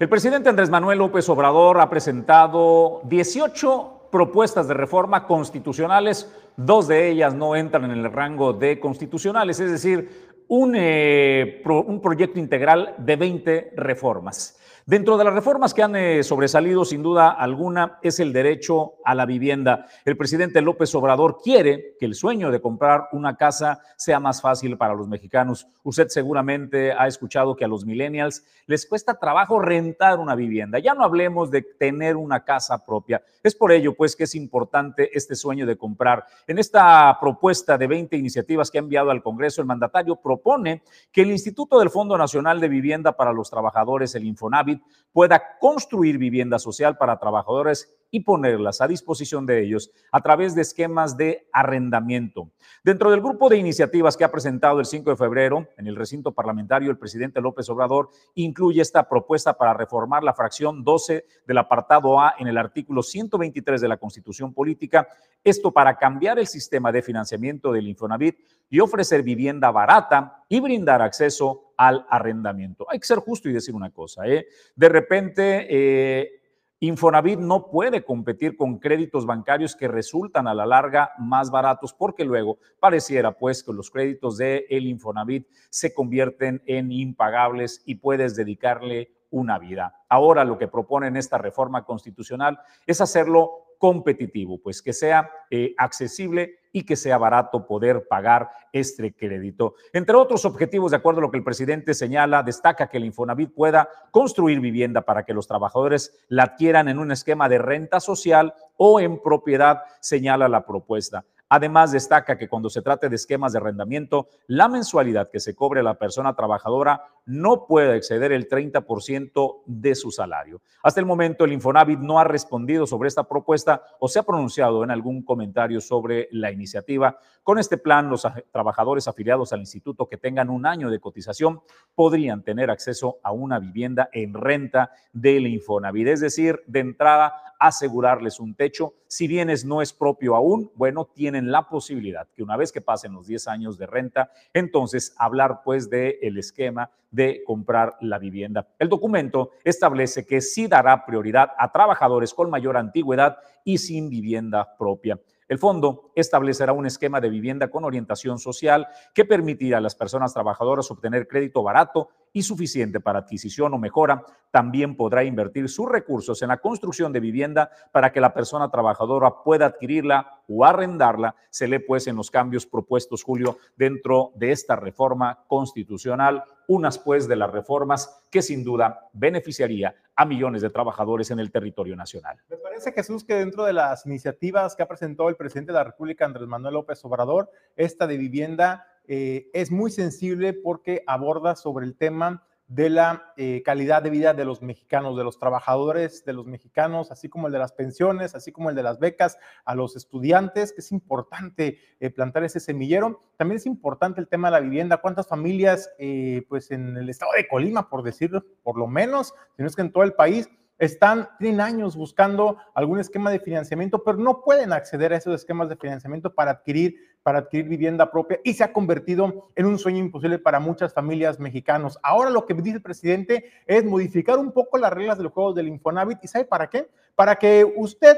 El presidente Andrés Manuel López Obrador ha presentado 18 propuestas de reforma constitucionales, dos de ellas no entran en el rango de constitucionales, es decir, un, eh, proyecto integral de 20 reformas. Dentro de las reformas que han eh, sobresalido, sin duda alguna, es el derecho a la vivienda. El presidente López Obrador quiere que el sueño de comprar una casa sea más fácil para los mexicanos. Usted seguramente ha escuchado que a los millennials les cuesta trabajo rentar una vivienda. Ya no hablemos de tener una casa propia. Es por ello, pues, que es importante este sueño de comprar. En esta propuesta de 20 iniciativas que ha enviado al Congreso, el mandatario propone que el Instituto del Fondo Nacional de Vivienda para los Trabajadores, el Infonavit, pueda construir vivienda social para trabajadores y ponerlas a disposición de ellos a través de esquemas de arrendamiento. Dentro del grupo de iniciativas que ha presentado el 5 de febrero en el recinto parlamentario, el presidente López Obrador incluye esta propuesta para reformar la fracción 12 del apartado A en el artículo 123 de la Constitución Política, esto para cambiar el sistema de financiamiento del Infonavit y ofrecer vivienda barata y brindar acceso al arrendamiento. Hay que ser justo y decir una cosa, ¿eh? De repente... Eh, Infonavit no puede competir con créditos bancarios que resultan a la larga más baratos porque luego pareciera pues que los créditos de el Infonavit se convierten en impagables y puedes dedicarle una vida. Ahora lo que proponen esta reforma constitucional es hacerlo competitivo, pues que sea eh, accesible y que sea barato poder pagar este crédito. Entre otros objetivos, de acuerdo a lo que el presidente señala, destaca que el Infonavit pueda construir vivienda para que los trabajadores la adquieran en un esquema de renta social o en propiedad, señala la propuesta. Además, destaca que cuando se trate de esquemas de arrendamiento, la mensualidad que se cobre a la persona trabajadora no puede exceder el 30% de su salario. Hasta el momento, el Infonavit no ha respondido sobre esta propuesta o se ha pronunciado en algún comentario sobre la iniciativa. Con este plan, los trabajadores afiliados al instituto que tengan un año de cotización podrían tener acceso a una vivienda en renta del Infonavit, es decir, de entrada asegurarles un techo. Si bienes no es propio aún, bueno, tienen la posibilidad que una vez que pasen los 10 años de renta, entonces hablar pues del el esquema de comprar la vivienda. El documento establece que sí dará prioridad a trabajadores con mayor antigüedad y sin vivienda propia. El fondo establecerá un esquema de vivienda con orientación social que permitirá a las personas trabajadoras obtener crédito barato y suficiente para adquisición o mejora. También podrá invertir sus recursos en la construcción de vivienda para que la persona trabajadora pueda adquirirla o arrendarla. Se lee pues en los cambios propuestos, Julio, dentro de esta reforma constitucional unas pues de las reformas que sin duda beneficiaría a millones de trabajadores en el territorio nacional. Me parece, Jesús, que dentro de las iniciativas que ha presentado el presidente de la República, Andrés Manuel López Obrador, esta de vivienda eh, es muy sensible porque aborda sobre el tema de la eh, calidad de vida de los mexicanos, de los trabajadores de los mexicanos, así como el de las pensiones, así como el de las becas a los estudiantes, que es importante eh, plantar ese semillero. También es importante el tema de la vivienda, cuántas familias, eh, pues en el estado de Colima, por decirlo, por lo menos, si no es que en todo el país, están, tienen años buscando algún esquema de financiamiento, pero no pueden acceder a esos esquemas de financiamiento para adquirir, para adquirir vivienda propia y se ha convertido en un sueño imposible para muchas familias mexicanos. Ahora lo que dice el presidente es modificar un poco las reglas del juego del Infonavit y ¿sabe para qué? Para que usted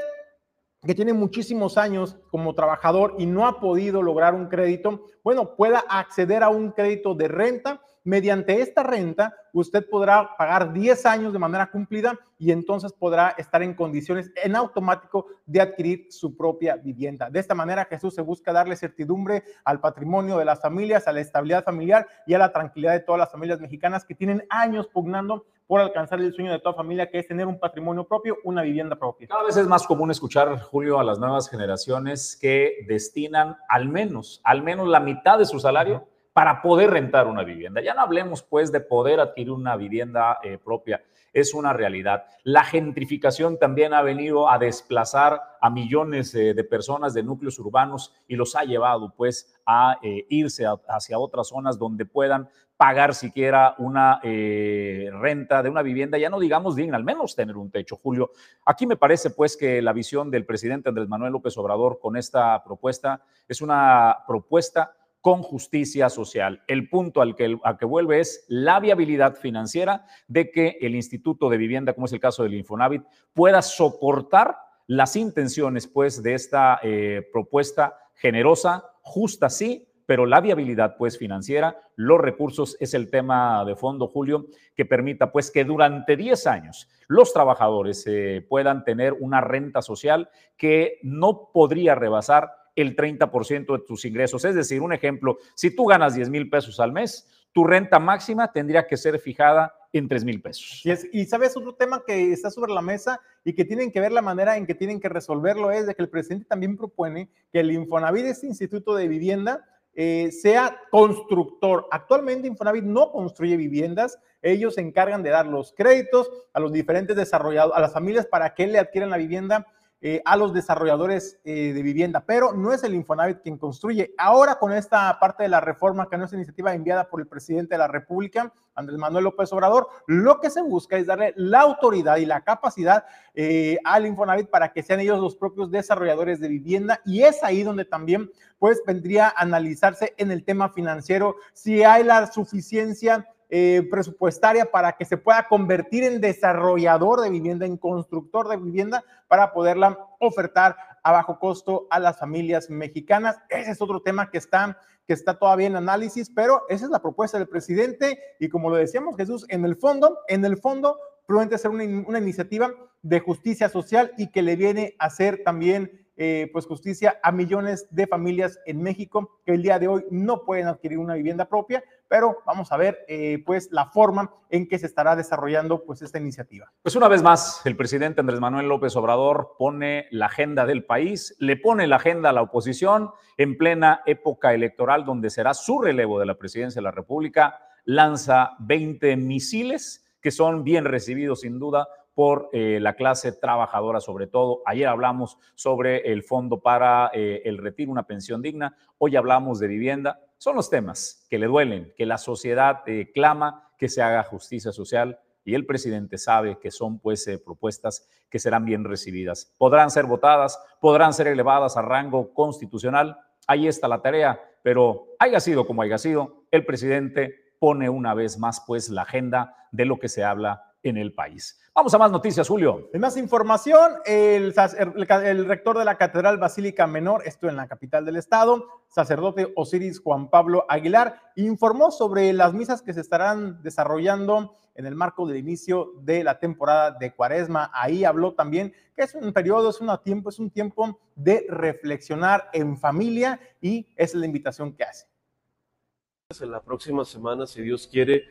que tiene muchísimos años como trabajador y no ha podido lograr un crédito, bueno, pueda acceder a un crédito de renta Mediante esta renta, usted podrá pagar 10 años de manera cumplida y entonces podrá estar en condiciones en automático de adquirir su propia vivienda. De esta manera, Jesús se busca darle certidumbre al patrimonio de las familias, a la estabilidad familiar y a la tranquilidad de todas las familias mexicanas que tienen años pugnando por alcanzar el sueño de toda familia, que es tener un patrimonio propio, una vivienda propia. Cada vez es más común escuchar, Julio, a las nuevas generaciones que destinan al menos, al menos la mitad de su salario para poder rentar una vivienda. Ya no hablemos pues de poder adquirir una vivienda eh, propia, es una realidad. La gentrificación también ha venido a desplazar a millones eh, de personas de núcleos urbanos y los ha llevado pues a eh, irse hacia otras zonas donde puedan pagar siquiera una renta de una vivienda, ya no digamos digna, al menos tener un techo. Julio, aquí me parece pues que la visión del presidente Andrés Manuel López Obrador con esta propuesta es una propuesta con justicia social. El punto al que, que vuelve es la viabilidad financiera de que el Instituto de Vivienda, como es el caso del Infonavit, pueda soportar las intenciones pues de esta eh, propuesta generosa, justa sí, pero la viabilidad pues financiera, los recursos es el tema de fondo, Julio, que permita pues que durante 10 años los trabajadores eh, puedan tener una renta social que no podría rebasar el 30% de tus ingresos. Es decir, un ejemplo, si tú ganas 10 mil pesos al mes, tu renta máxima tendría que ser fijada en 3 mil pesos. Y, y, sabes, otro tema que está sobre la mesa y que tienen que ver la manera en que tienen que resolverlo es de que el presidente también propone que el Infonavit, este instituto de vivienda, eh, sea constructor. Actualmente Infonavit no construye viviendas, ellos se encargan de dar los créditos a los diferentes desarrolladores, a las familias para que le adquieran la vivienda eh, a los desarrolladores eh, de vivienda, pero no es el Infonavit quien construye. Ahora con esta parte de la reforma, que no es iniciativa enviada por el presidente de la República, Andrés Manuel López Obrador, lo que se busca es darle la autoridad y la capacidad eh, al Infonavit para que sean ellos los propios desarrolladores de vivienda y es ahí donde también pues vendría a analizarse en el tema financiero si hay la suficiencia eh, presupuestaria para que se pueda convertir en desarrollador de vivienda, en constructor de vivienda, para poderla ofertar a bajo costo a las familias mexicanas. Ese es otro tema que está, que está todavía en análisis, pero esa es la propuesta del presidente y como lo decíamos Jesús, en el fondo, en el fondo, promete ser una, una iniciativa de justicia social y que le viene a ser también eh, pues justicia a millones de familias en México que el día de hoy no pueden adquirir una vivienda propia, pero vamos a ver eh, pues la forma en que se estará desarrollando pues esta iniciativa. Pues una vez más, el presidente Andrés Manuel López Obrador pone la agenda del país, le pone la agenda a la oposición en plena época electoral donde será su relevo de la presidencia de la República, lanza 20 misiles que son bien recibidos sin duda por eh, la clase trabajadora sobre todo. Ayer hablamos sobre el fondo para eh, el retiro, una pensión digna. Hoy hablamos de vivienda. Son los temas que le duelen, que la sociedad eh, clama que se haga justicia social y el presidente sabe que son pues propuestas que serán bien recibidas. Podrán ser votadas, podrán ser elevadas a rango constitucional. Ahí está la tarea, pero haya sido como haya sido, el presidente pone una vez más pues la agenda de lo que se habla en el país. Vamos a más noticias, Julio. En más información, el, el, rector de la Catedral Basílica Menor, esto en la capital del estado, sacerdote Osiris Juan Pablo Aguilar, informó sobre las misas que se estarán desarrollando en el marco del inicio de la temporada de Cuaresma. Ahí habló también que es un periodo, es un tiempo, es un tiempo de reflexionar en familia y es la invitación que hace. En la próxima semana, si Dios quiere,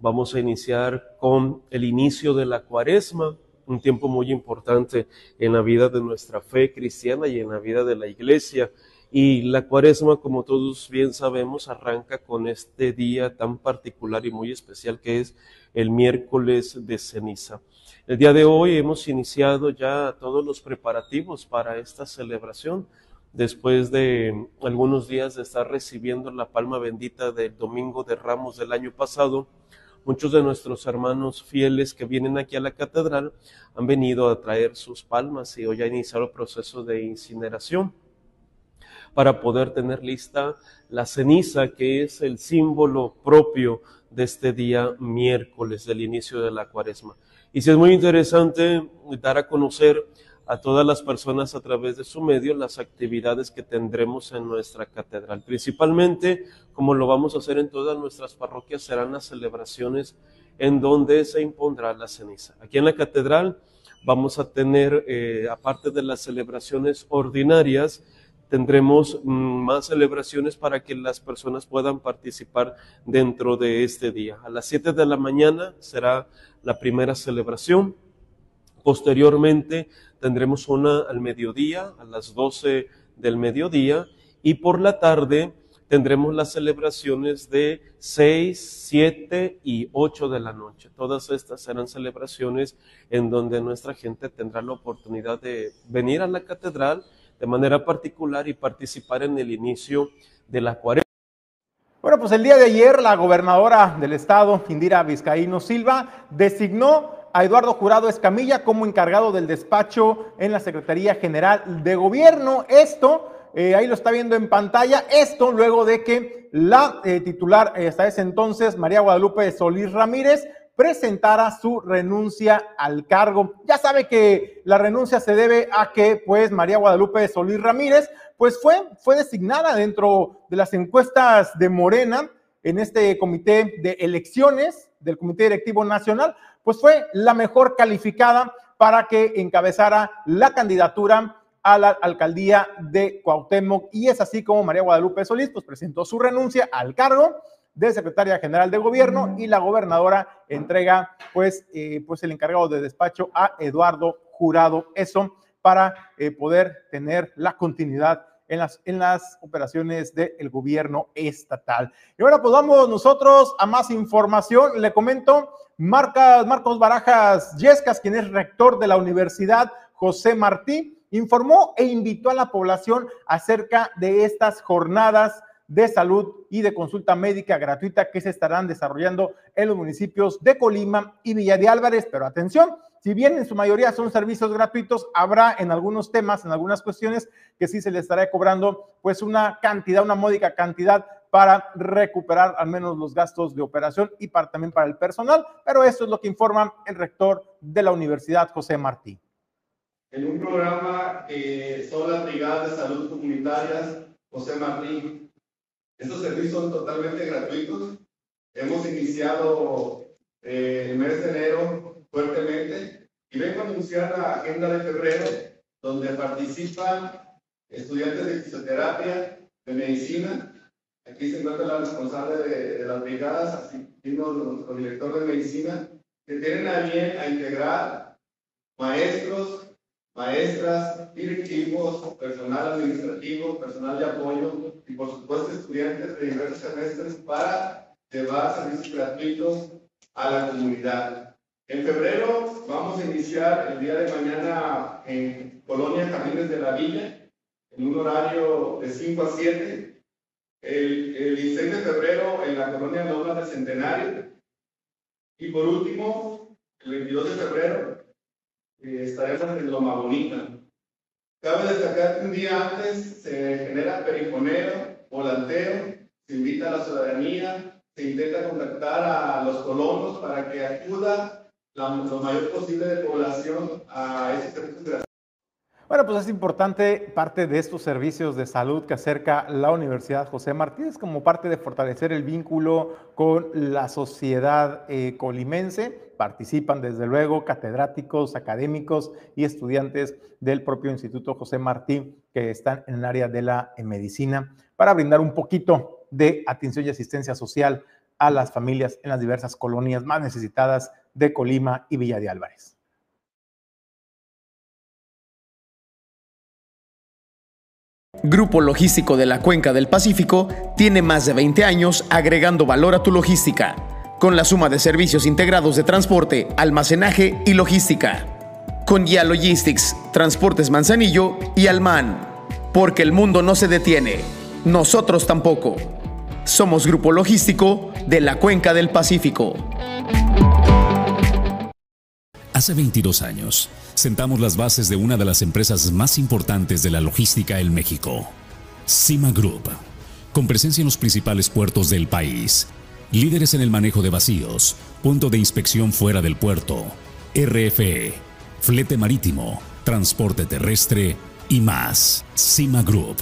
Vamos a iniciar con el inicio de la cuaresma, un tiempo muy importante en la vida de nuestra fe cristiana y en la vida de la iglesia. Y la cuaresma, como todos bien sabemos, arranca con este día tan particular y muy especial que es el miércoles de ceniza. El día de hoy hemos iniciado ya todos los preparativos para esta celebración después de algunos días de estar recibiendo la palma bendita del Domingo de Ramos del año pasado Muchos de nuestros hermanos fieles que vienen aquí a la catedral han venido a traer sus palmas y hoy ha iniciado el proceso de incineración para poder tener lista la ceniza que es el símbolo propio de este día miércoles del inicio de la cuaresma. Y si es muy interesante dar a conocer a todas las personas a través de su medio las actividades que tendremos en nuestra catedral. Principalmente, como lo vamos a hacer en todas nuestras parroquias, serán las celebraciones en donde se impondrá la ceniza. Aquí en la catedral vamos a tener, eh, aparte de las celebraciones ordinarias, tendremos mm, más celebraciones para que las personas puedan participar dentro de este día. A las 7 de la mañana será la primera celebración. Posteriormente tendremos una al mediodía, a las 12 del mediodía, y por la tarde tendremos las celebraciones de 6, 7 y 8 de la noche. Todas estas serán celebraciones en donde nuestra gente tendrá la oportunidad de venir a la catedral de manera particular y participar en el inicio de la cuarentena. Bueno, pues el día de ayer la gobernadora del estado, Indira Vizcaíno Silva, designó a Eduardo Jurado Escamilla como encargado del despacho en la Secretaría General de Gobierno. Esto Eh, ahí lo está viendo en pantalla. Esto luego de que la eh, titular hasta ese entonces, María Guadalupe Solís Ramírez, presentara su renuncia al cargo. Ya sabe que la renuncia se debe a que, pues, María Guadalupe Solís Ramírez, pues fue, fue designada dentro de las encuestas de Morena en este comité de elecciones del Comité Directivo Nacional, pues fue la mejor calificada para que encabezara la candidatura a la alcaldía de Cuauhtémoc y es así como María Guadalupe Solís pues presentó su renuncia al cargo de secretaria general de gobierno y la gobernadora entrega pues, eh, pues el encargado de despacho a Eduardo Jurado. Eso para eh, poder tener la continuidad en las, en las operaciones del gobierno estatal. Y ahora pues vamos nosotros a más información. Le comento, Marcos Barajas Yescas, quien es rector de la Universidad José Martí, informó e invitó a la población acerca de estas jornadas de salud y de consulta médica gratuita que se estarán desarrollando en los municipios de Colima y Villa de Álvarez. Pero atención, si bien en su mayoría son servicios gratuitos, habrá en algunos temas, en algunas cuestiones, que sí se les estará cobrando pues una cantidad, una módica cantidad para recuperar al menos los gastos de operación y para, también para el personal. Pero esto es lo que informa el rector de la Universidad, José Martí. En un programa que son las brigadas de salud comunitarias, José Martí estos servicios son totalmente gratuitos. Hemos iniciado eh, el mes de enero fuertemente y vengo a anunciar la agenda de febrero donde participan estudiantes de fisioterapia, de medicina. Aquí se encuentra la responsable de, las brigadas, así nuestro director de medicina, que tienen a bien a integrar maestros, maestras, directivos, personal administrativo, personal de apoyo y por supuesto estudiantes de diversos semestres para llevar servicios gratuitos a la comunidad. En febrero vamos a iniciar el día de mañana en Colonia Jardines de la Villa, en un horario de 5 a 7. El, el 16 de febrero en la Colonia Loma del Centenario. Y por último, el 22 de febrero estaremos en Loma Bonita. Cabe destacar que un día antes se genera perifoneo, volanteo, se invita a la ciudadanía, se intenta contactar a los colonos para que acuda la, mayor posible de población a estos servicios bueno, pues es importante parte de estos servicios de salud que acerca la Universidad José Martínez como parte de fortalecer el vínculo con la sociedad eh, colimense. Participan desde luego catedráticos, académicos y estudiantes del propio Instituto José Martín que están en el área de la medicina para brindar un poquito de atención y asistencia social a las familias en las diversas colonias más necesitadas de Colima y Villa de Álvarez. Grupo Logístico de la Cuenca del Pacífico tiene más de 20 años agregando valor a tu logística, con la suma de servicios integrados de transporte, almacenaje y logística. Con Ya Logistics, Transportes Manzanillo y Alman. Porque el mundo no se detiene, nosotros tampoco. Somos Grupo Logístico de la Cuenca del Pacífico. Hace 22 años, sentamos las bases de una de las empresas más importantes de la logística en México, Cima Group, con presencia en los principales puertos del país, líderes en el manejo de vacíos, punto de inspección fuera del puerto, RFE, flete marítimo, transporte terrestre y más. Cima Group,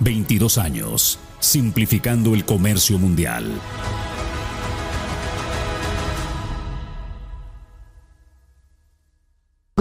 22 años, simplificando el comercio mundial.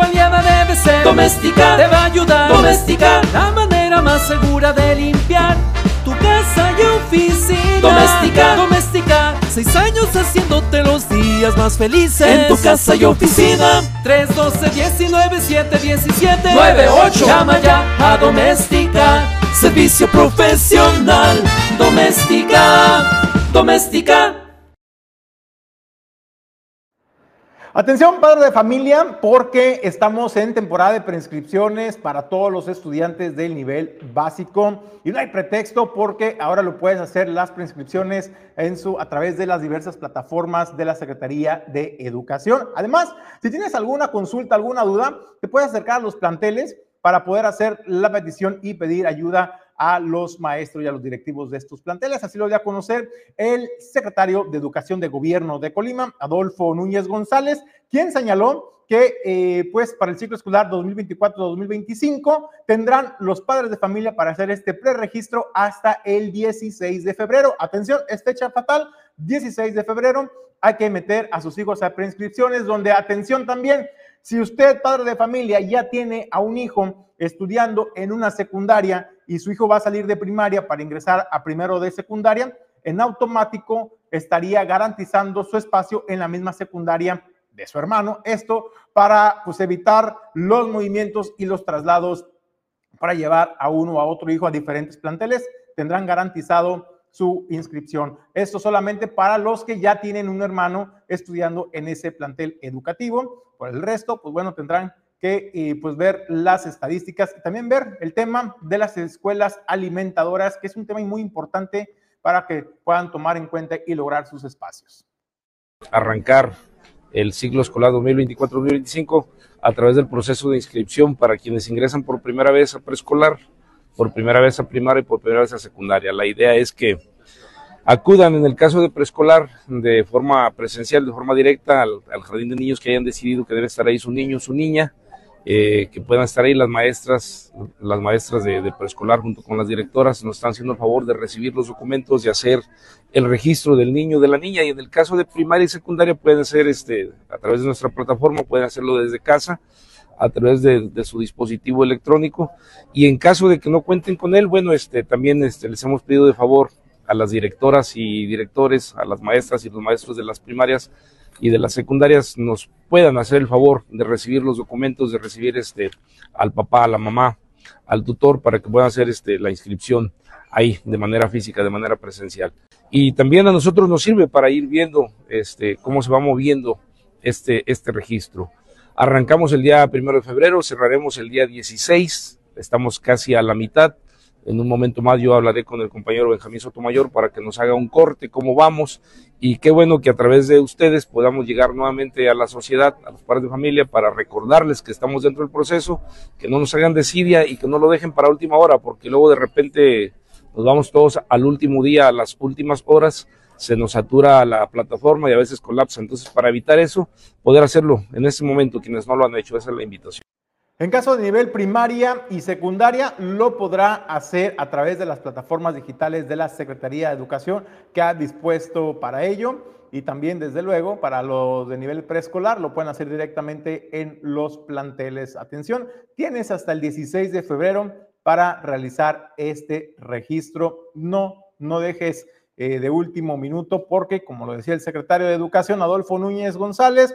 aliada debe ser. Doméstica, te va a ayudar. Doméstica, la manera más segura de limpiar tu casa y oficina. Doméstica, doméstica, seis años haciéndote los días más felices. En tu casa y oficina. 312 19 7 17 98 Llama ya a Doméstica. servicio profesional. Doméstica, doméstica. Atención, padre de familia, porque estamos en temporada de preinscripciones para todos los estudiantes del nivel básico y no hay pretexto porque ahora lo puedes hacer las preinscripciones a través de las diversas plataformas de la Secretaría de Educación. Además, si tienes alguna consulta, alguna duda, te puedes acercar a los planteles para poder hacer la petición y pedir ayuda a los maestros y a los directivos de estos planteles. Así lo dio a conocer el secretario de Educación de Gobierno de Colima, Adolfo Núñez González, quien señaló que eh, pues para el ciclo escolar 2024-2025 tendrán los padres de familia para hacer este preregistro hasta el 16 de febrero. Atención, es fecha fatal, 16 de febrero. Hay que meter a sus hijos a preinscripciones, donde atención también, si usted, padre de familia, ya tiene a un hijo estudiando en una secundaria y su hijo va a salir de primaria para ingresar a primero de secundaria, en automático estaría garantizando su espacio en la misma secundaria de su hermano. Esto para pues, evitar los movimientos y los traslados para llevar a uno o a otro hijo a diferentes planteles. Tendrán garantizado su inscripción. Esto solamente para los que ya tienen un hermano estudiando en ese plantel educativo. Por el resto, pues bueno, tendrán que eh, pues ver las estadísticas y también ver el tema de las escuelas alimentadoras, que es un tema muy importante para que puedan tomar en cuenta y lograr sus espacios. Arrancar el ciclo escolar 2024-2025 a través del proceso de inscripción para quienes ingresan por primera vez a preescolar, por primera vez a primaria y por primera vez a secundaria. La idea es que acudan en el caso de preescolar de forma presencial, de forma directa al, al, jardín de niños que hayan decidido que debe estar ahí su niño, su niña, eh, que puedan estar ahí las maestras, las maestras de, preescolar junto con las directoras nos están haciendo el favor de recibir los documentos, de hacer el registro del niño, de la niña y en el caso de primaria y secundaria pueden hacer este a través de nuestra plataforma, pueden hacerlo desde casa a través de, de, su dispositivo electrónico y en caso de que no cuenten con él, bueno, este también este, les hemos pedido de favor a las directoras y directores, a las maestras y los maestros de las primarias y de las secundarias nos puedan hacer el favor de recibir los documentos, de recibir este al papá, a la mamá, al tutor para que puedan hacer este la inscripción ahí de manera física, de manera presencial. Y también a nosotros nos sirve para ir viendo este cómo se va moviendo este este registro. Arrancamos el día primero de febrero, cerraremos el día 16, estamos casi a la mitad. En un momento más yo hablaré con el compañero Benjamín Sotomayor para que nos haga un corte, cómo vamos, y qué bueno que a través de ustedes podamos llegar nuevamente a la sociedad, a los padres de familia, para recordarles que estamos dentro del proceso, que no nos hagan desidia y que no lo dejen para última hora, porque luego de repente nos vamos todos al último día, a las últimas horas, se nos satura la plataforma y a veces colapsa. Entonces, para evitar eso, poder hacerlo en este momento, quienes no lo han hecho, esa es la invitación. En caso de nivel primaria y secundaria, lo podrá hacer a través de las plataformas digitales de la Secretaría de Educación que ha dispuesto para ello. Y también, desde luego, para los de nivel preescolar, lo pueden hacer directamente en los planteles. Atención, tienes hasta el 16 de febrero para realizar este registro. No, no dejes eh, de último minuto porque, como lo decía el secretario de Educación, Adolfo Núñez González,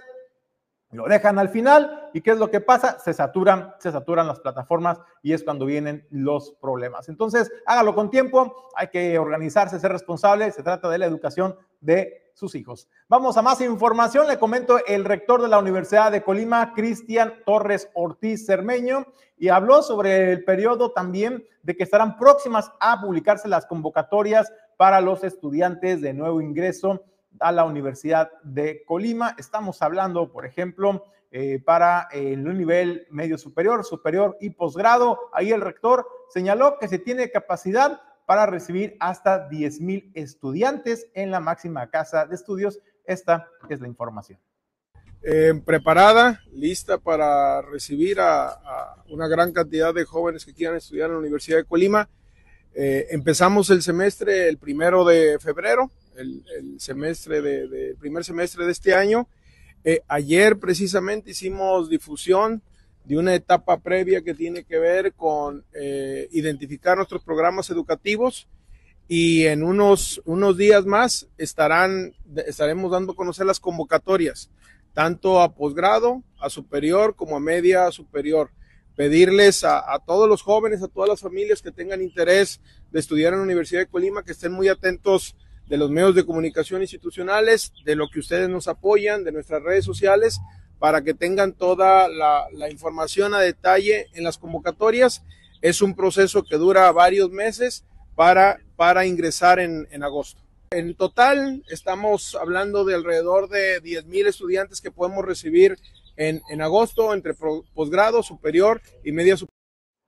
lo dejan al final y ¿qué es lo que pasa? Se saturan, se saturan las plataformas y es cuando vienen los problemas. Entonces, hágalo con tiempo, hay que organizarse, ser responsable, se trata de la educación de sus hijos. Vamos a más información, le comento el rector de la Universidad de Colima, Cristian Torres Ortiz Cermeño, y habló sobre el periodo también de que estarán próximas a publicarse las convocatorias para los estudiantes de nuevo ingreso a la Universidad de Colima. Estamos hablando, por ejemplo, eh, para el nivel medio superior, superior y posgrado. Ahí el rector señaló que se tiene capacidad para recibir hasta 10 mil estudiantes en la máxima casa de estudios. Esta es la información. Eh, preparada, lista para recibir a, una gran cantidad de jóvenes que quieran estudiar en la Universidad de Colima. Eh, empezamos el semestre el primero de febrero, el, semestre de, primer semestre de este año. Eh, ayer precisamente hicimos difusión de una etapa previa que tiene que ver con eh, identificar nuestros programas educativos y en unos, unos días más estarán, estaremos dando a conocer las convocatorias, tanto a posgrado, a superior como a media superior. pedirles a, a, todos los jóvenes, a todas las familias que tengan interés de estudiar en la Universidad de Colima, que estén muy atentos de los medios de comunicación institucionales, de lo que ustedes nos apoyan, de nuestras redes sociales, para que tengan toda la, información a detalle en las convocatorias. Es un proceso que dura varios meses para, para ingresar en, agosto. En total, estamos hablando de alrededor de 10 mil estudiantes que podemos recibir en, en agosto entre posgrado, superior y media superior.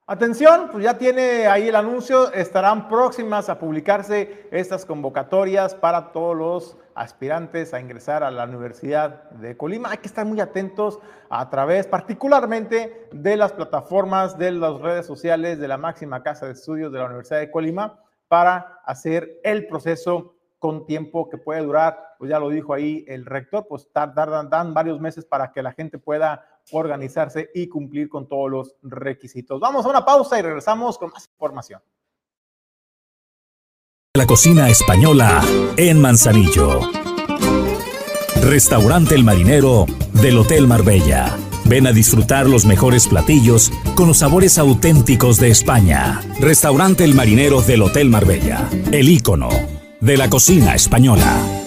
Atención, pues ya tiene ahí el anuncio, estarán próximas a publicarse estas convocatorias para todos los aspirantes a ingresar a la Universidad de Colima. Hay que estar muy atentos a través particularmente de las plataformas de las redes sociales de la máxima casa de estudios de la Universidad de Colima para hacer el proceso con tiempo que puede durar, pues ya lo dijo ahí el rector, pues tardan, dan varios meses para que la gente pueda organizarse y cumplir con todos los requisitos. Vamos a una pausa y regresamos con más información. La cocina española en Manzanillo. Restaurante El Marinero del Hotel Marbella. Ven a disfrutar los mejores platillos con los sabores auténticos de España. Restaurante El Marinero del Hotel Marbella. El ícono de la cocina española.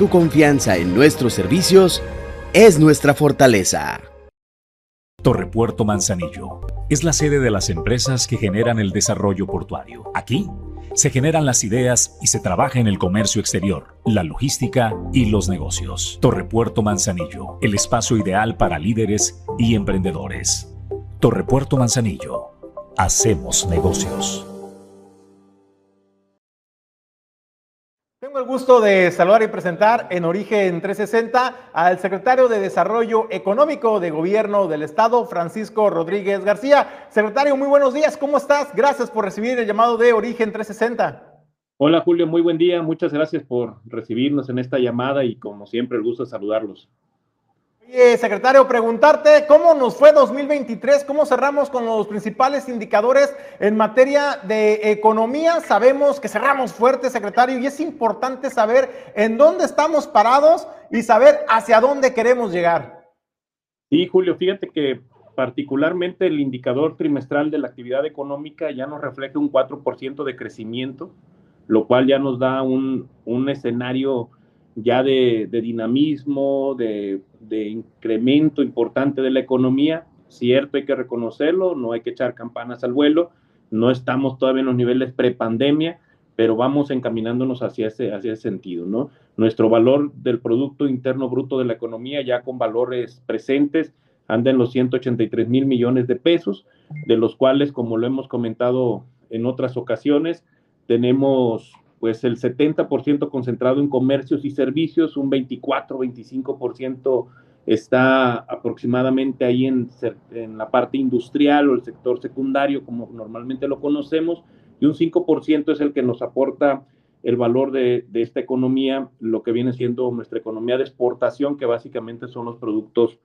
Tu confianza en nuestros servicios es nuestra fortaleza. Torrepuerto Manzanillo es la sede de las empresas que generan el desarrollo portuario. Aquí se generan las ideas y se trabaja en el comercio exterior, la logística y los negocios. Torrepuerto Manzanillo, el espacio ideal para líderes y emprendedores. Torrepuerto Manzanillo, hacemos negocios. Tengo el gusto de saludar y presentar en Origen 360 al secretario de Desarrollo Económico de Gobierno del Estado, Francisco Rodríguez García. Secretario, muy buenos días, ¿cómo estás? Gracias por recibir el llamado de Origen 360. Hola Julio, muy buen día, muchas gracias por recibirnos en esta llamada y como siempre el gusto de saludarlos. Oye, secretario, preguntarte cómo nos fue 2023, cómo cerramos con los principales indicadores en materia de economía. Sabemos que cerramos fuerte, secretario, y es importante saber en dónde estamos parados y saber hacia dónde queremos llegar. Sí, Julio, fíjate que particularmente el indicador trimestral de la actividad económica ya nos refleja un 4% de crecimiento, lo cual ya nos da un, un escenario ya de, dinamismo, de, incremento importante de la economía. Cierto, hay que reconocerlo, no hay que echar campanas al vuelo, no estamos todavía en los niveles prepandemia, pero vamos encaminándonos hacia ese, hacia ese sentido, ¿no? Nuestro valor del Producto Interno Bruto de la economía ya con valores presentes anda en los 183 mil millones de pesos, de los cuales, como lo hemos comentado en otras ocasiones, tenemos pues el 70% concentrado en comercios y servicios, un 24-25% está aproximadamente ahí en, en, la parte industrial o el sector secundario, como normalmente lo conocemos, y un 5% es el que nos aporta el valor de, de, esta economía, lo que viene siendo nuestra economía de exportación, que básicamente son los productos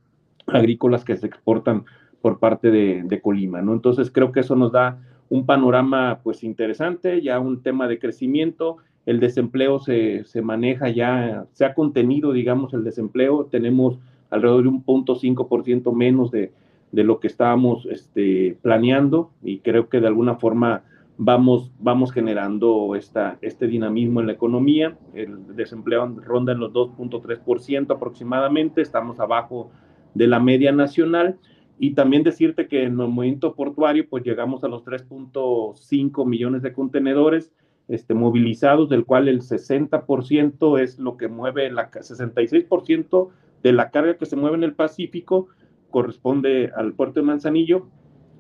agrícolas que se exportan por parte de, Colima, ¿no? Entonces creo que eso nos da un panorama pues interesante, ya un tema de crecimiento, el desempleo se, se maneja ya, se ha contenido, digamos, el desempleo, tenemos alrededor de un punto cinco por ciento menos de, de, lo que estábamos este, planeando y creo que de alguna forma vamos, vamos generando esta, este dinamismo en la economía, el desempleo ronda en los 2.3% aproximadamente, estamos abajo de la media nacional y también decirte que en el movimiento portuario, pues llegamos a los 3.5 millones de contenedores este, movilizados, del cual el 60% es lo que mueve, la 66% de la carga que se mueve en el Pacífico corresponde al puerto de Manzanillo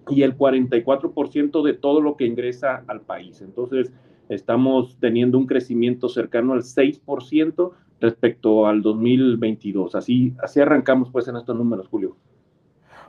y el 44% de todo lo que ingresa al país. Entonces, estamos teniendo un crecimiento cercano al 6% respecto al 2022. Así, así arrancamos pues en estos números, Julio.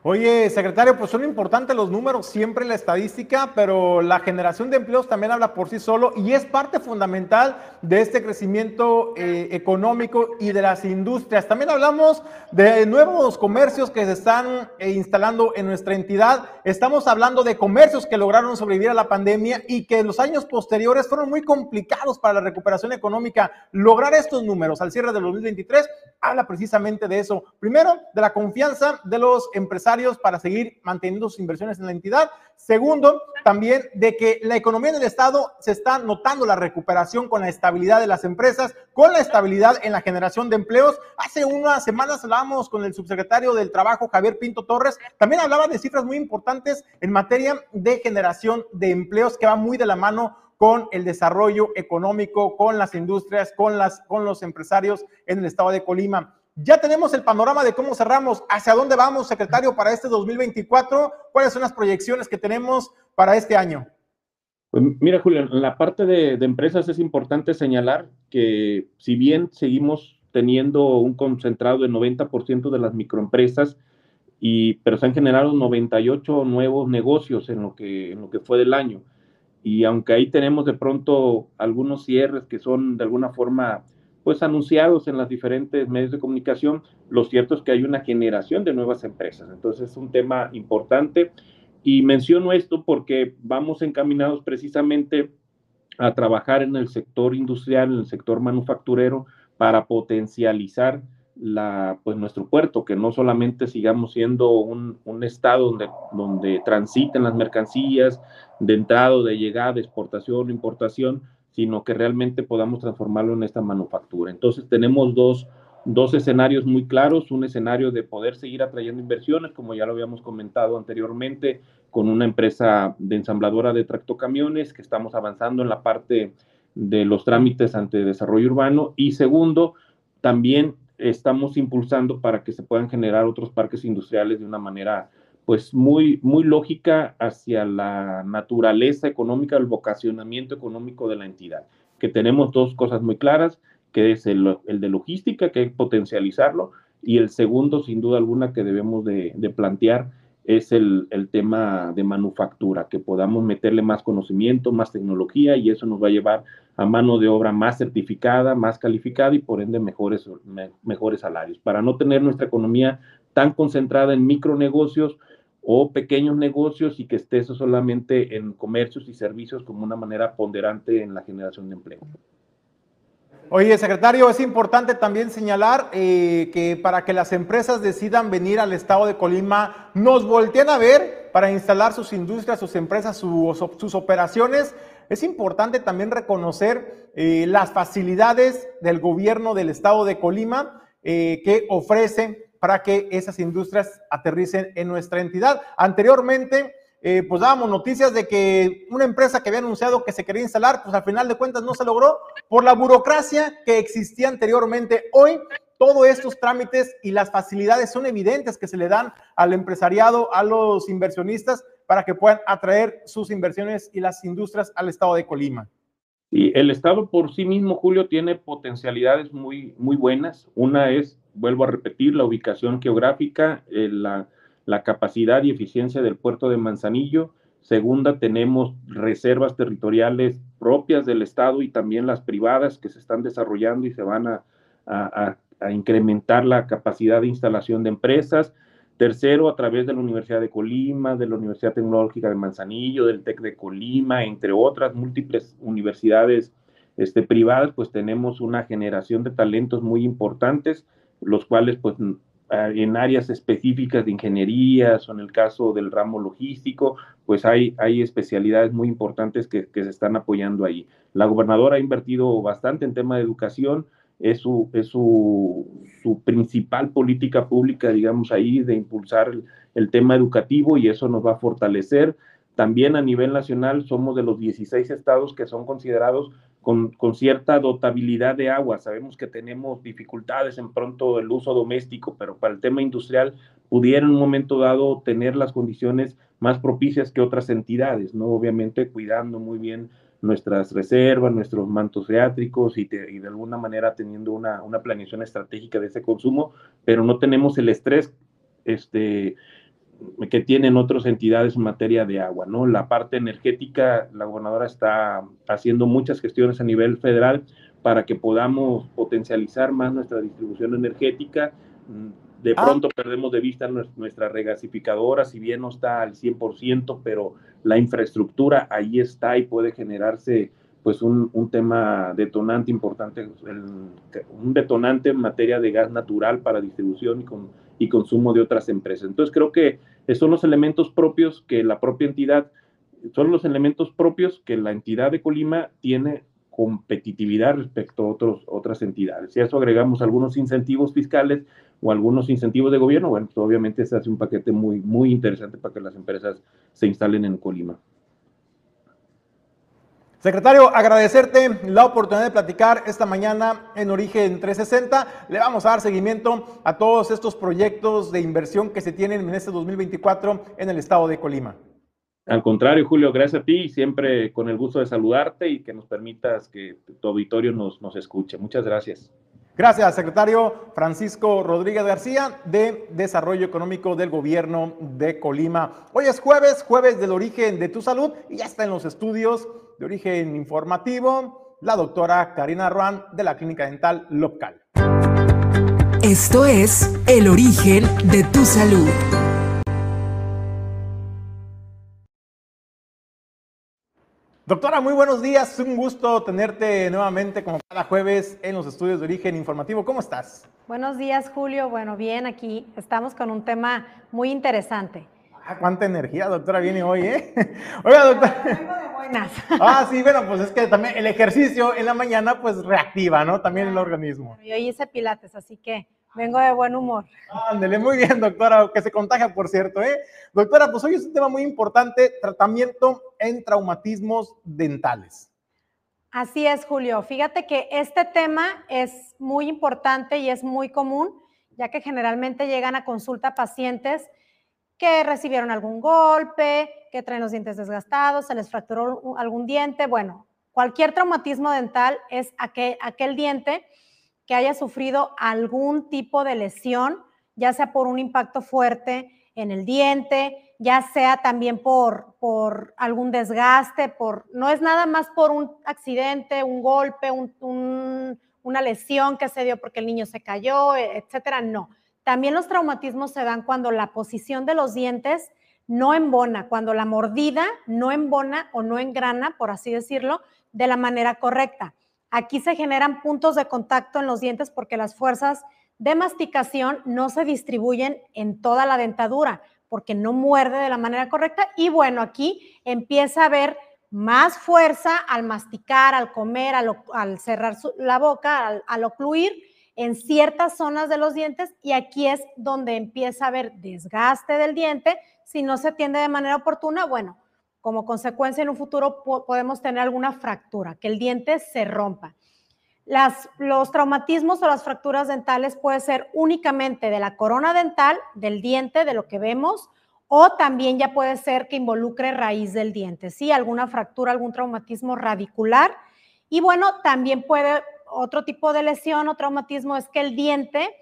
Oye, secretario, pues son importantes los números, siempre la estadística, pero la generación de empleos también habla por sí solo y es parte fundamental de este crecimiento eh, económico y de las industrias. También hablamos de nuevos comercios que se están eh, instalando en nuestra entidad. Estamos hablando de comercios que lograron sobrevivir a la pandemia y que en los años posteriores fueron muy complicados para la recuperación económica. Lograr estos números al cierre del 2023 habla precisamente de eso. Primero, de la confianza de los empresarios para seguir manteniendo sus inversiones en la entidad. Segundo, también de que la economía del Estado se está notando la recuperación con la estabilidad de las empresas, con la estabilidad en la generación de empleos. Hace unas semanas hablábamos con el subsecretario del Trabajo, Javier Pinto Torres, también hablaba de cifras muy importantes en materia de generación de empleos que va muy de la mano con el desarrollo económico, con las industrias, con, las, con los empresarios en el estado de Colima. Ya tenemos el panorama de cómo cerramos, hacia dónde vamos, secretario, para este 2024. ¿Cuáles son las proyecciones que tenemos para este año? Pues mira, Julio, en la parte de, empresas es importante señalar que si bien seguimos teniendo un concentrado de 90% de las microempresas, y, pero se han generado 98 nuevos negocios en lo, que, en lo que fue del año. Y aunque ahí tenemos de pronto algunos cierres que son de alguna forma pues anunciados en las diferentes medios de comunicación, lo cierto es que hay una generación de nuevas empresas. Entonces es un tema importante y menciono esto porque vamos encaminados precisamente a trabajar en el sector industrial, en el sector manufacturero, para potencializar la, pues nuestro puerto, que no solamente sigamos siendo un, un, estado donde, donde transiten las mercancías de entrada, de llegada, exportación, importación, sino que realmente podamos transformarlo en esta manufactura. Entonces tenemos dos, dos escenarios muy claros, un escenario de poder seguir atrayendo inversiones, como ya lo habíamos comentado anteriormente, con una empresa de ensambladora de tractocamiones, que estamos avanzando en la parte de los trámites ante desarrollo urbano, y segundo, también estamos impulsando para que se puedan generar otros parques industriales de una manera pues muy, muy lógica hacia la naturaleza económica, el vocacionamiento económico de la entidad, que tenemos dos cosas muy claras, que es el, de logística, que hay que potencializarlo, y el segundo, sin duda alguna, que debemos de, plantear es el, el, tema de manufactura, que podamos meterle más conocimiento, más tecnología, y eso nos va a llevar a mano de obra más certificada, más calificada y por ende mejores, mejores salarios, para no tener nuestra economía tan concentrada en micronegocios, o pequeños negocios y que esté eso solamente en comercios y servicios como una manera ponderante en la generación de empleo. Oye, secretario, es importante también señalar eh, que para que las empresas decidan venir al estado de Colima, nos volteen a ver para instalar sus industrias, sus empresas, sus operaciones. Es importante también reconocer eh, las facilidades del gobierno del estado de Colima eh, que ofrece para que esas industrias aterricen en nuestra entidad. Anteriormente, eh, pues dábamos noticias de que una empresa que había anunciado que se quería instalar, pues al final de cuentas no se logró por la burocracia que existía anteriormente. Hoy todos estos trámites y las facilidades son evidentes que se le dan al empresariado, a los inversionistas, para que puedan atraer sus inversiones y las industrias al estado de Colima. Y el estado por sí mismo, Julio, tiene potencialidades muy, muy buenas. Una es vuelvo a repetir, la ubicación geográfica, eh, la, capacidad y eficiencia del puerto de Manzanillo. Segunda, tenemos reservas territoriales propias del Estado y también las privadas que se están desarrollando y se van a, a, incrementar la capacidad de instalación de empresas. Tercero, a través de la Universidad de Colima, de la Universidad Tecnológica de Manzanillo, del TEC de Colima, entre otras múltiples universidades este, privadas, pues tenemos una generación de talentos muy importantes los cuales pues en áreas específicas de ingeniería o en el caso del ramo logístico, pues hay, hay especialidades muy importantes que, se están apoyando ahí. La gobernadora ha invertido bastante en tema de educación, es su, es su, su principal política pública, digamos, ahí de impulsar el, tema educativo y eso nos va a fortalecer. También a nivel nacional somos de los 16 estados que son considerados con, cierta dotabilidad de agua. Sabemos que tenemos dificultades en pronto el uso doméstico, pero para el tema industrial pudiera en un momento dado tener las condiciones más propicias que otras entidades, ¿no? Obviamente cuidando muy bien nuestras reservas, nuestros mantos freátricos y, y de alguna manera teniendo una, una, planeación estratégica de ese consumo, pero no tenemos el estrés este, que tienen otras entidades en materia de agua, ¿no? La parte energética, la gobernadora está haciendo muchas gestiones a nivel federal para que podamos potencializar más nuestra distribución energética. De Ah. pronto perdemos de vista nues- nuestra regasificadora, si bien no está al 100%, pero la infraestructura ahí está y puede generarse pues un, un tema detonante importante, el- un detonante en materia de gas natural para distribución y, con, y consumo de otras empresas. Entonces creo que son los elementos propios que la propia entidad, son los elementos propios que la entidad de Colima tiene competitividad respecto a otros, otras entidades. Si a eso agregamos algunos incentivos fiscales o algunos incentivos de gobierno, bueno, pues obviamente se hace un paquete muy, muy interesante para que las empresas se instalen en Colima. Secretario, agradecerte la oportunidad de platicar esta mañana en Origen 360. Le vamos a dar seguimiento a todos estos proyectos de inversión que se tienen en este 2024 en el estado de Colima. Al contrario, Julio, gracias a ti y siempre con el gusto de saludarte y que nos permitas que tu auditorio nos, nos escuche. Muchas gracias. Gracias, secretario Francisco Rodríguez García de Desarrollo Económico del Gobierno de Colima. Hoy es jueves, jueves del origen de tu salud y ya está en los estudios de origen informativo la doctora Karina Ruan de la Clínica Dental Local. Esto es El origen de tu salud. Doctora, muy buenos días. Un gusto tenerte nuevamente como cada jueves en los estudios de origen informativo. ¿Cómo estás? Buenos días, Julio. Bueno, bien, aquí estamos con un tema muy interesante. Ah, cuánta energía, doctora, viene hoy, ¿eh? Oiga, doctora. Buenas. Ah, sí, bueno, pues es que también el ejercicio en la mañana pues reactiva, ¿no? También el organismo. Yo hice pilates, así que vengo de buen humor. Ándele, muy bien, doctora, que se contagia, por cierto, ¿eh? Doctora, pues hoy es un tema muy importante, tratamiento en traumatismos dentales. Así es, Julio. Fíjate que este tema es muy importante y es muy común, ya que generalmente llegan a consulta pacientes que recibieron algún golpe, que traen los dientes desgastados, se les fracturó algún diente. Bueno, cualquier traumatismo dental es aquel, aquel diente que haya sufrido algún tipo de lesión, ya sea por un impacto fuerte en el diente, ya sea también por, por algún desgaste, por, no es nada más por un accidente, un golpe, un- un- una lesión que se dio porque el niño se cayó, e- etcétera, no. También los traumatismos se dan cuando la posición de los dientes no embona, cuando la mordida no embona o no engrana, por así decirlo, de la manera correcta. Aquí se generan puntos de contacto en los dientes porque las fuerzas de masticación no se distribuyen en toda la dentadura porque no muerde de la manera correcta y bueno, aquí empieza a haber más fuerza al masticar, al comer, al, cerrar la boca, al, al ocluir en ciertas zonas de los dientes y aquí es donde empieza a haber desgaste del diente. Si no se atiende de manera oportuna, bueno, como consecuencia en un futuro po- podemos tener alguna fractura, que el diente se rompa. Las, los traumatismos o las fracturas dentales puede ser únicamente de la corona dental, del diente, de lo que vemos, o también ya puede ser que involucre raíz del diente, ¿sí? Alguna fractura, algún traumatismo radicular. Y bueno, también puede, otro tipo de lesión o traumatismo es que el diente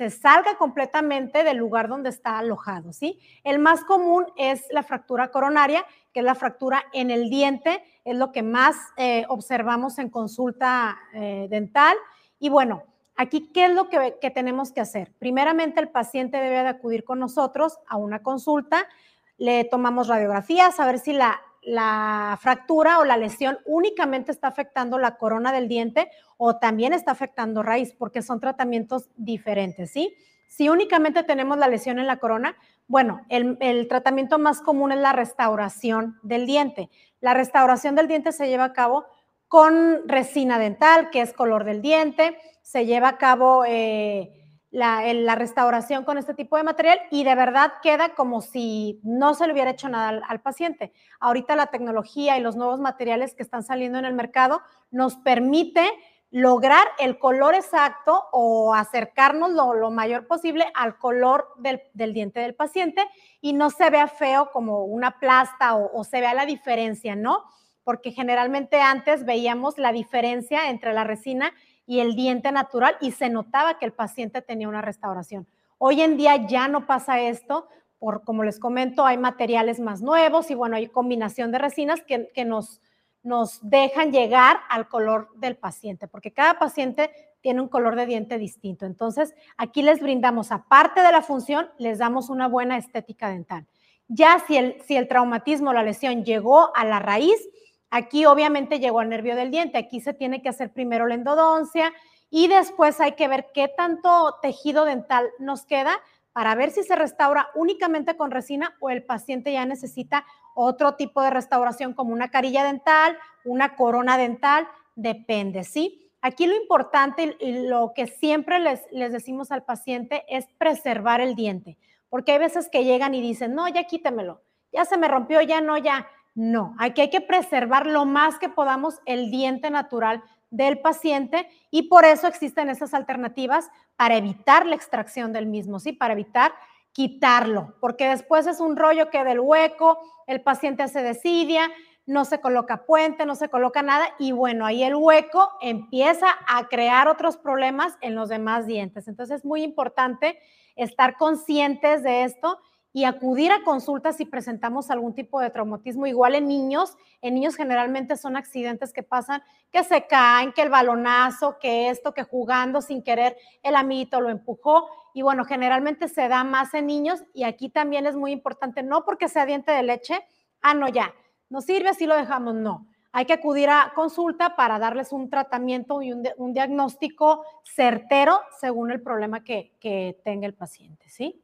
se salga completamente del lugar donde está alojado, ¿sí? El más común es la fractura coronaria, que es la fractura en el diente, es lo que más eh, observamos en consulta eh, dental. Y bueno, aquí, ¿qué es lo que, tenemos que hacer? Primeramente, el paciente debe de acudir con nosotros a una consulta, le tomamos radiografías, a ver si la, la fractura o la lesión únicamente está afectando la corona del diente o también está afectando raíz, porque son tratamientos diferentes, ¿sí? Si únicamente tenemos la lesión en la corona, bueno, el, tratamiento más común es la restauración del diente. La restauración del diente se lleva a cabo con resina dental, que es color del diente, se lleva a cabo eh, la, restauración con este tipo de material y de verdad queda como si no se le hubiera hecho nada al, paciente. Ahorita la tecnología y los nuevos materiales que están saliendo en el mercado nos permite lograr el color exacto o acercarnos lo, lo mayor posible al color del, del diente del paciente y no se vea feo como una plasta o, o se vea la diferencia, ¿no? Porque generalmente antes veíamos la diferencia entre la resina y el diente natural y se notaba que el paciente tenía una restauración. Hoy en día ya no pasa esto por, como les comento, hay materiales más nuevos y bueno, hay combinación de resinas que, que nos, nos dejan llegar al color del paciente, porque cada paciente tiene un color de diente distinto. Entonces, aquí les brindamos, aparte de la función, les damos una buena estética dental. Ya si el, si el traumatismo, la lesión llegó a la raíz, aquí obviamente llegó al nervio del diente. Aquí se tiene que hacer primero la endodoncia y después hay que ver qué tanto tejido dental nos queda para ver si se restaura únicamente con resina o el paciente ya necesita otro tipo de restauración como una carilla dental, una corona dental, depende, ¿sí? Aquí lo importante y lo que siempre les, les decimos al paciente es preservar el diente, porque hay veces que llegan y dicen, no, ya quítemelo, ya se me rompió, ya no, ya. No, aquí hay que preservar lo más que podamos el diente natural del paciente y por eso existen esas alternativas para evitar la extracción del mismo, ¿sí? Para evitar quitarlo, porque después es un rollo que del hueco el paciente se desidia, no se coloca puente, no se coloca nada y bueno, ahí el hueco empieza a crear otros problemas en los demás dientes. Entonces es muy importante estar conscientes de esto y acudir a consultas si presentamos algún tipo de traumatismo. Igual en niños, en niños generalmente son accidentes que pasan, que se caen, que el balonazo, que esto, que jugando sin querer el amiguito lo empujó. Y bueno, generalmente se da más en niños y aquí también es muy importante, no porque sea diente de leche, ah, no, ya, no sirve, así lo dejamos, no. Hay que acudir a consulta para darles un tratamiento y un, diagnóstico certero según el problema que tenga el paciente, ¿sí?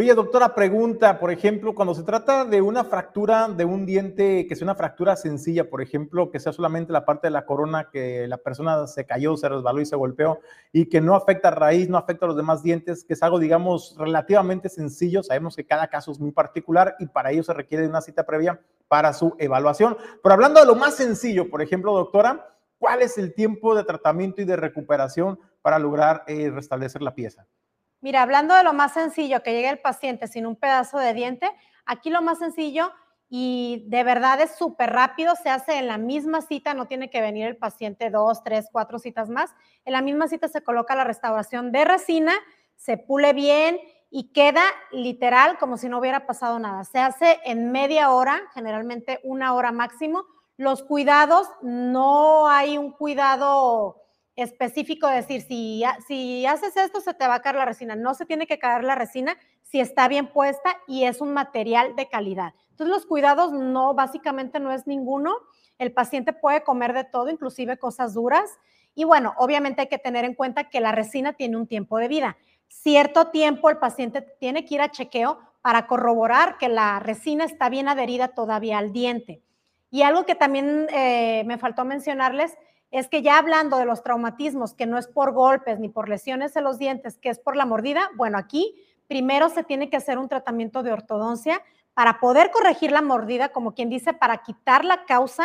Oye, doctora, pregunta, por ejemplo, cuando se trata de una fractura de un diente, que sea una fractura sencilla, por ejemplo, que sea solamente la parte de la corona, que la persona se cayó, se resbaló y se golpeó, y que no afecta a raíz, no afecta a los demás dientes, que es algo, digamos, relativamente sencillo, sabemos que cada caso es muy particular y para ello se requiere una cita previa para su evaluación. Pero hablando de lo más sencillo, por ejemplo, doctora, ¿cuál es el tiempo de tratamiento y de recuperación para lograr eh, restablecer la pieza? Mira, hablando de lo más sencillo, que llegue el paciente sin un pedazo de diente, aquí lo más sencillo y de verdad es súper rápido, se hace en la misma cita, no tiene que venir el paciente dos, tres, cuatro citas más. En la misma cita se coloca la restauración de resina, se pule bien y queda literal como si no hubiera pasado nada. Se hace en media hora, generalmente una hora máximo. Los cuidados, no hay un cuidado específico, decir, si, si haces esto se te va a caer la resina. No se tiene que caer la resina si está bien puesta y es un material de calidad. Entonces los cuidados no, básicamente no es ninguno. El paciente puede comer de todo, inclusive cosas duras. Y bueno, obviamente hay que tener en cuenta que la resina tiene un tiempo de vida. Cierto tiempo el paciente tiene que ir a chequeo para corroborar que la resina está bien adherida todavía al diente. Y algo que también eh, me faltó mencionarles es que ya hablando de los traumatismos, que no es por golpes ni por lesiones en los dientes, que es por la mordida, bueno, aquí primero se tiene que hacer un tratamiento de ortodoncia para poder corregir la mordida, como quien dice, para quitar la causa,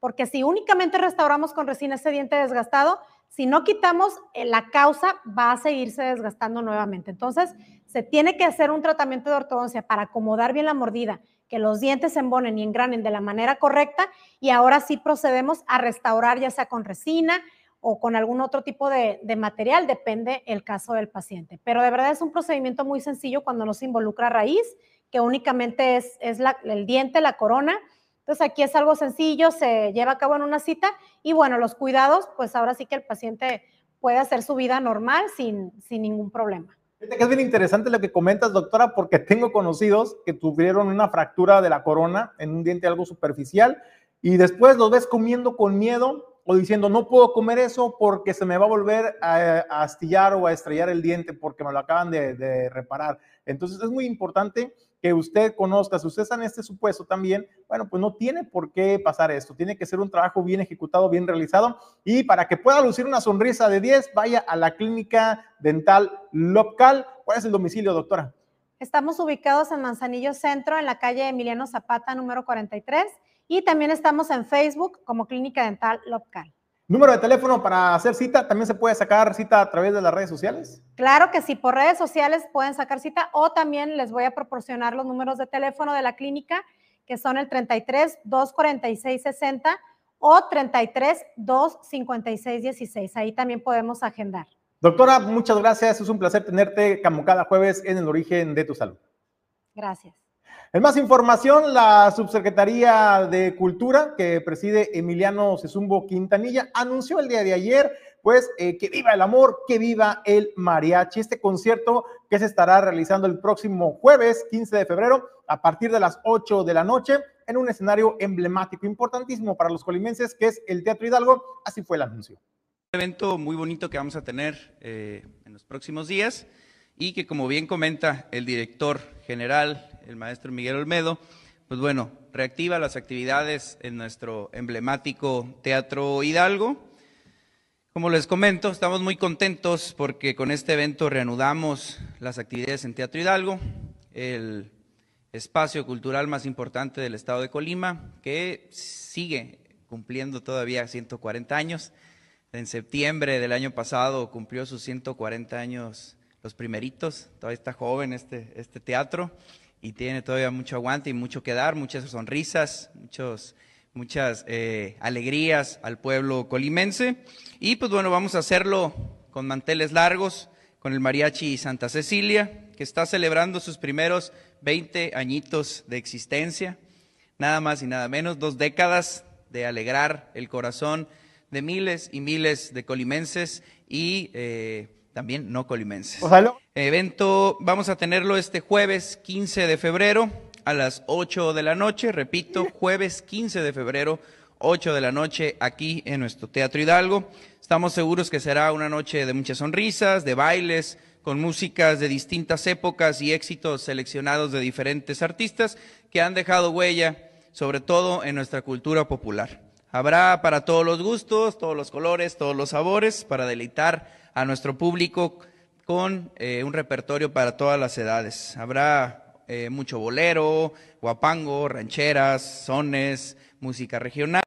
porque si únicamente restauramos con resina ese diente desgastado, si no quitamos eh, la causa, va a seguirse desgastando nuevamente. Entonces, se tiene que hacer un tratamiento de ortodoncia para acomodar bien la mordida que los dientes se embonen y engranen de la manera correcta y ahora sí procedemos a restaurar ya sea con resina o con algún otro tipo de, material, depende el caso del paciente. Pero de verdad es un procedimiento muy sencillo cuando no se involucra raíz, que únicamente es, es el diente, la corona. Entonces aquí es algo sencillo, se lleva a cabo en una cita y bueno, los cuidados, pues ahora sí que el paciente puede hacer su vida normal sin, sin ningún problema. Es bien interesante lo que comentas, doctora, porque tengo conocidos que tuvieron una fractura de la corona en un diente algo superficial y después los ves comiendo con miedo o diciendo, no puedo comer eso porque se me va a volver a, astillar o a estrellar el diente porque me lo acaban de, de reparar. Entonces es muy importante que usted conozca, si usted está en este supuesto también, bueno, pues no tiene por qué pasar esto, tiene que ser un trabajo bien ejecutado, bien realizado y para que pueda lucir una sonrisa de 10, vaya a la clínica dental local. ¿Cuál es el domicilio, doctora? Estamos ubicados en Manzanillo Centro, en la calle Emiliano Zapata, número 43, y también estamos en Facebook como Clínica Dental Local. Número de teléfono para hacer cita, ¿también se puede sacar cita a través de las redes sociales? Claro que sí, por redes sociales pueden sacar cita o también les voy a proporcionar los números de teléfono de la clínica, que son el 33 246 60 o 33 256 16. Ahí también podemos agendar. Doctora, muchas gracias. Es un placer tenerte como cada jueves en el origen de tu salud. Gracias. En más información, la Subsecretaría de Cultura, que preside Emiliano Sesumbo Quintanilla, anunció el día de ayer, pues, eh, que viva el amor, que viva el mariachi. Este concierto que se estará realizando el próximo jueves, 15 de febrero, a partir de las 8 de la noche, en un escenario emblemático, importantísimo para los colimenses, que es el Teatro Hidalgo. Así fue el anuncio. Un evento muy bonito que vamos a tener eh, en los próximos días y que, como bien comenta el director general, el maestro Miguel Olmedo, pues bueno, reactiva las actividades en nuestro emblemático Teatro Hidalgo. Como les comento, estamos muy contentos porque con este evento reanudamos las actividades en Teatro Hidalgo, el espacio cultural más importante del estado de Colima, que sigue cumpliendo todavía 140 años. En septiembre del año pasado cumplió sus 140 años los primeritos, todavía está joven este, este teatro y tiene todavía mucho aguante y mucho que dar, muchas sonrisas, muchos, muchas eh, alegrías al pueblo colimense. Y pues bueno, vamos a hacerlo con manteles largos, con el Mariachi Santa Cecilia, que está celebrando sus primeros 20 añitos de existencia, nada más y nada menos, dos décadas de alegrar el corazón de miles y miles de colimenses y eh, también no colimenses. Evento, vamos a tenerlo este jueves 15 de febrero a las 8 de la noche, repito, jueves 15 de febrero, 8 de la noche aquí en nuestro Teatro Hidalgo. Estamos seguros que será una noche de muchas sonrisas, de bailes, con músicas de distintas épocas y éxitos seleccionados de diferentes artistas que han dejado huella, sobre todo en nuestra cultura popular. Habrá para todos los gustos, todos los colores, todos los sabores, para deleitar a nuestro público con eh, un repertorio para todas las edades. Habrá eh, mucho bolero, guapango, rancheras, sones, música regional.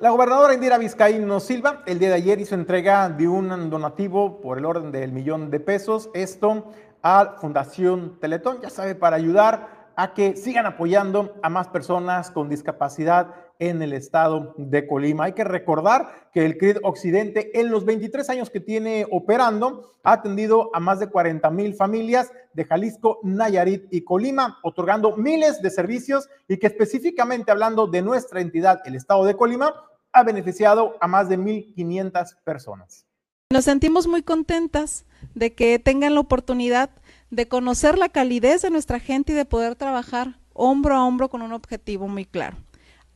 La gobernadora Indira Vizcaíno Silva el día de ayer hizo entrega de un donativo por el orden del millón de pesos, esto a Fundación Teletón, ya sabe, para ayudar a que sigan apoyando a más personas con discapacidad en el estado de Colima. Hay que recordar que el CRID Occidente en los 23 años que tiene operando ha atendido a más de 40 mil familias de Jalisco, Nayarit y Colima, otorgando miles de servicios y que específicamente hablando de nuestra entidad, el estado de Colima, ha beneficiado a más de 1.500 personas. Nos sentimos muy contentas de que tengan la oportunidad de conocer la calidez de nuestra gente y de poder trabajar hombro a hombro con un objetivo muy claro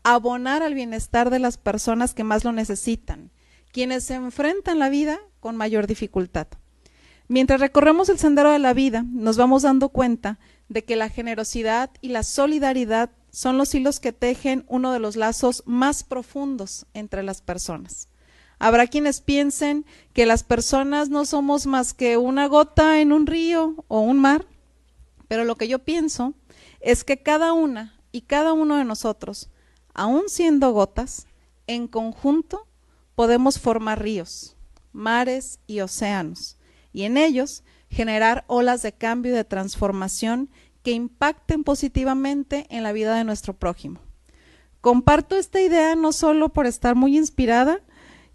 abonar al bienestar de las personas que más lo necesitan, quienes se enfrentan la vida con mayor dificultad. Mientras recorremos el sendero de la vida, nos vamos dando cuenta de que la generosidad y la solidaridad son los hilos que tejen uno de los lazos más profundos entre las personas. Habrá quienes piensen que las personas no somos más que una gota en un río o un mar, pero lo que yo pienso es que cada una y cada uno de nosotros aún siendo gotas, en conjunto podemos formar ríos, mares y océanos, y en ellos generar olas de cambio y de transformación que impacten positivamente en la vida de nuestro prójimo. Comparto esta idea no solo por estar muy inspirada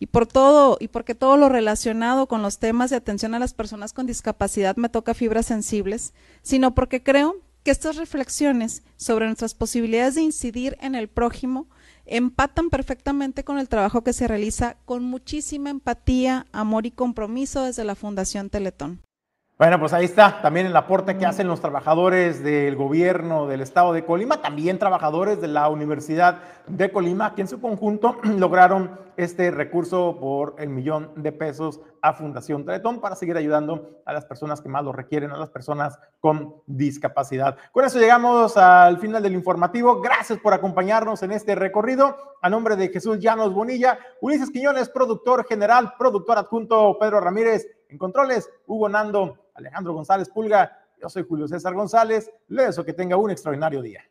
y por todo y porque todo lo relacionado con los temas de atención a las personas con discapacidad me toca fibras sensibles, sino porque creo que estas reflexiones sobre nuestras posibilidades de incidir en el prójimo empatan perfectamente con el trabajo que se realiza con muchísima empatía, amor y compromiso desde la Fundación Teletón. Bueno, pues ahí está también el aporte que hacen los trabajadores del gobierno del estado de Colima, también trabajadores de la Universidad de Colima, que en su conjunto lograron este recurso por el millón de pesos a Fundación Teletón para seguir ayudando a las personas que más lo requieren, a las personas con discapacidad. Con eso llegamos al final del informativo. Gracias por acompañarnos en este recorrido. A nombre de Jesús Llanos Bonilla, Ulises Quiñones, productor general, productor adjunto Pedro Ramírez, en controles, Hugo Nando Alejandro González Pulga. Yo soy Julio César González. Les deseo que tenga un extraordinario día.